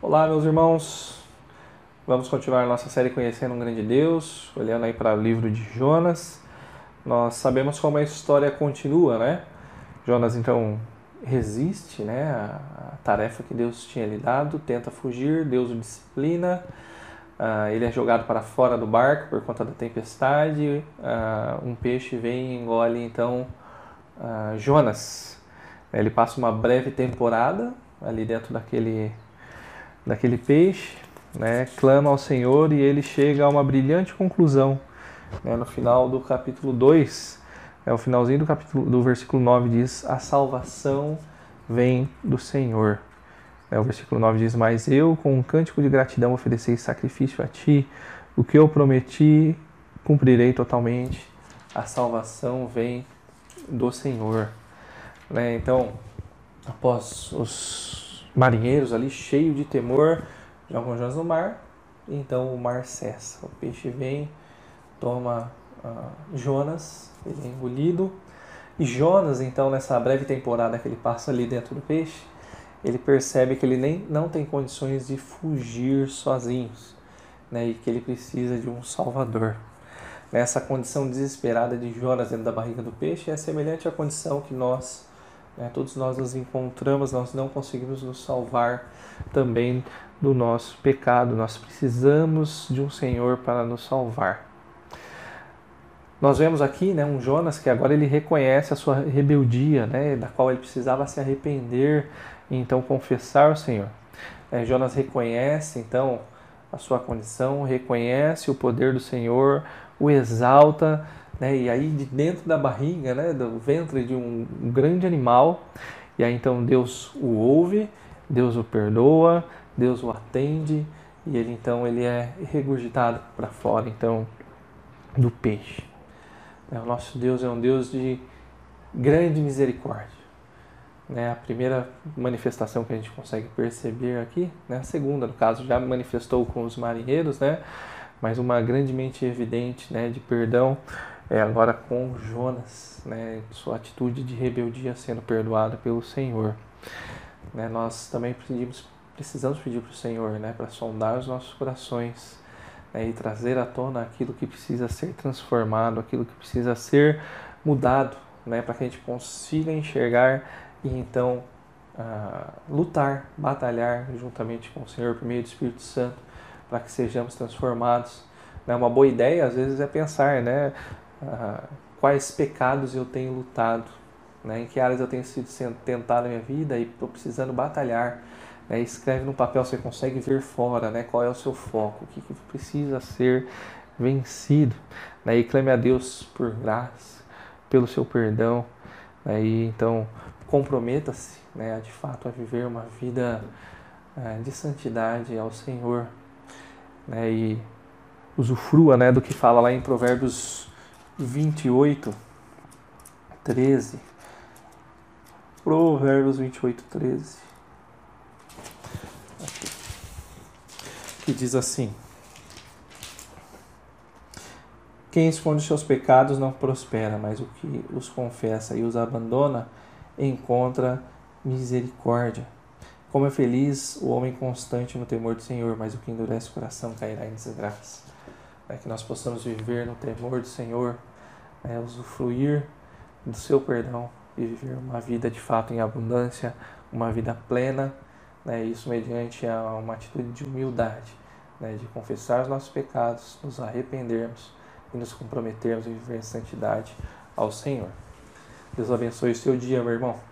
Olá, meus irmãos. Vamos continuar nossa série Conhecendo um Grande Deus, olhando aí para o livro de Jonas. Nós sabemos como a história continua, né? Jonas então resiste, né, à tarefa que Deus tinha lhe dado, tenta fugir, Deus o disciplina. Uh, ele é jogado para fora do barco por conta da tempestade. Uh, um peixe vem e engole então uh, Jonas. Ele passa uma breve temporada ali dentro daquele daquele peixe, né, clama ao Senhor e ele chega a uma brilhante conclusão. Né, no final do capítulo 2, é o finalzinho do capítulo do versículo 9 diz: "A salvação vem do Senhor". É, o versículo 9 diz: "Mas eu com um cântico de gratidão ofereci sacrifício a ti, o que eu prometi cumprirei totalmente. A salvação vem do Senhor". Né, então, após os marinheiros ali, cheio de temor, jogam Jonas no mar, então o mar cessa. O peixe vem, toma uh, Jonas, ele é engolido, e Jonas, então, nessa breve temporada que ele passa ali dentro do peixe, ele percebe que ele nem não tem condições de fugir sozinhos, né, e que ele precisa de um salvador. Essa condição desesperada de Jonas dentro da barriga do peixe é semelhante à condição que nós né? Todos nós nos encontramos, nós não conseguimos nos salvar também do nosso pecado. Nós precisamos de um Senhor para nos salvar. Nós vemos aqui né, um Jonas que agora ele reconhece a sua rebeldia, né, da qual ele precisava se arrepender e então confessar o Senhor. É, Jonas reconhece então a sua condição, reconhece o poder do Senhor, o exalta né? E aí de dentro da barriga, né, do ventre de um, grande animal, e aí então Deus o ouve, Deus o perdoa, Deus o atende e ele então ele é regurgitado para fora então do peixe. É, o nosso Deus é um Deus de grande misericórdia. Né? A primeira manifestação que a gente consegue perceber aqui, né? a segunda, no caso, já manifestou com os marinheiros, né? mas uma grandemente evidente né? de perdão é, agora com Jonas, né, sua atitude de rebeldia sendo perdoada pelo Senhor. Né, nós também pedimos, precisamos pedir para o Senhor né, para sondar os nossos corações né, e trazer à tona aquilo que precisa ser transformado, aquilo que precisa ser mudado, né, para que a gente consiga enxergar e então uh, lutar, batalhar juntamente com o Senhor por meio do Espírito Santo para que sejamos transformados. Né, uma boa ideia às vezes é pensar, né? Ah, quais pecados eu tenho lutado, né? em que áreas eu tenho sido tentado na minha vida e estou precisando batalhar. Né? Escreve no papel, você consegue ver fora né? qual é o seu foco, o que, que precisa ser vencido. Né? E clame a Deus por graça, pelo seu perdão. Né? E, então, comprometa-se né? de fato a viver uma vida é, de santidade ao Senhor. Né? E usufrua né, do que fala lá em Provérbios 28, 13. Provérbios 28, 13. Aqui. Que diz assim: Quem esconde seus pecados não prospera, mas o que os confessa e os abandona encontra misericórdia. Como é feliz o homem constante no temor do Senhor, mas o que endurece o coração cairá em desgraça. É que nós possamos viver no temor do Senhor, é, usufruir do seu perdão e viver uma vida de fato em abundância, uma vida plena, né, isso mediante uma atitude de humildade, né, de confessar os nossos pecados, nos arrependermos e nos comprometermos a viver em santidade ao Senhor. Deus abençoe o seu dia, meu irmão.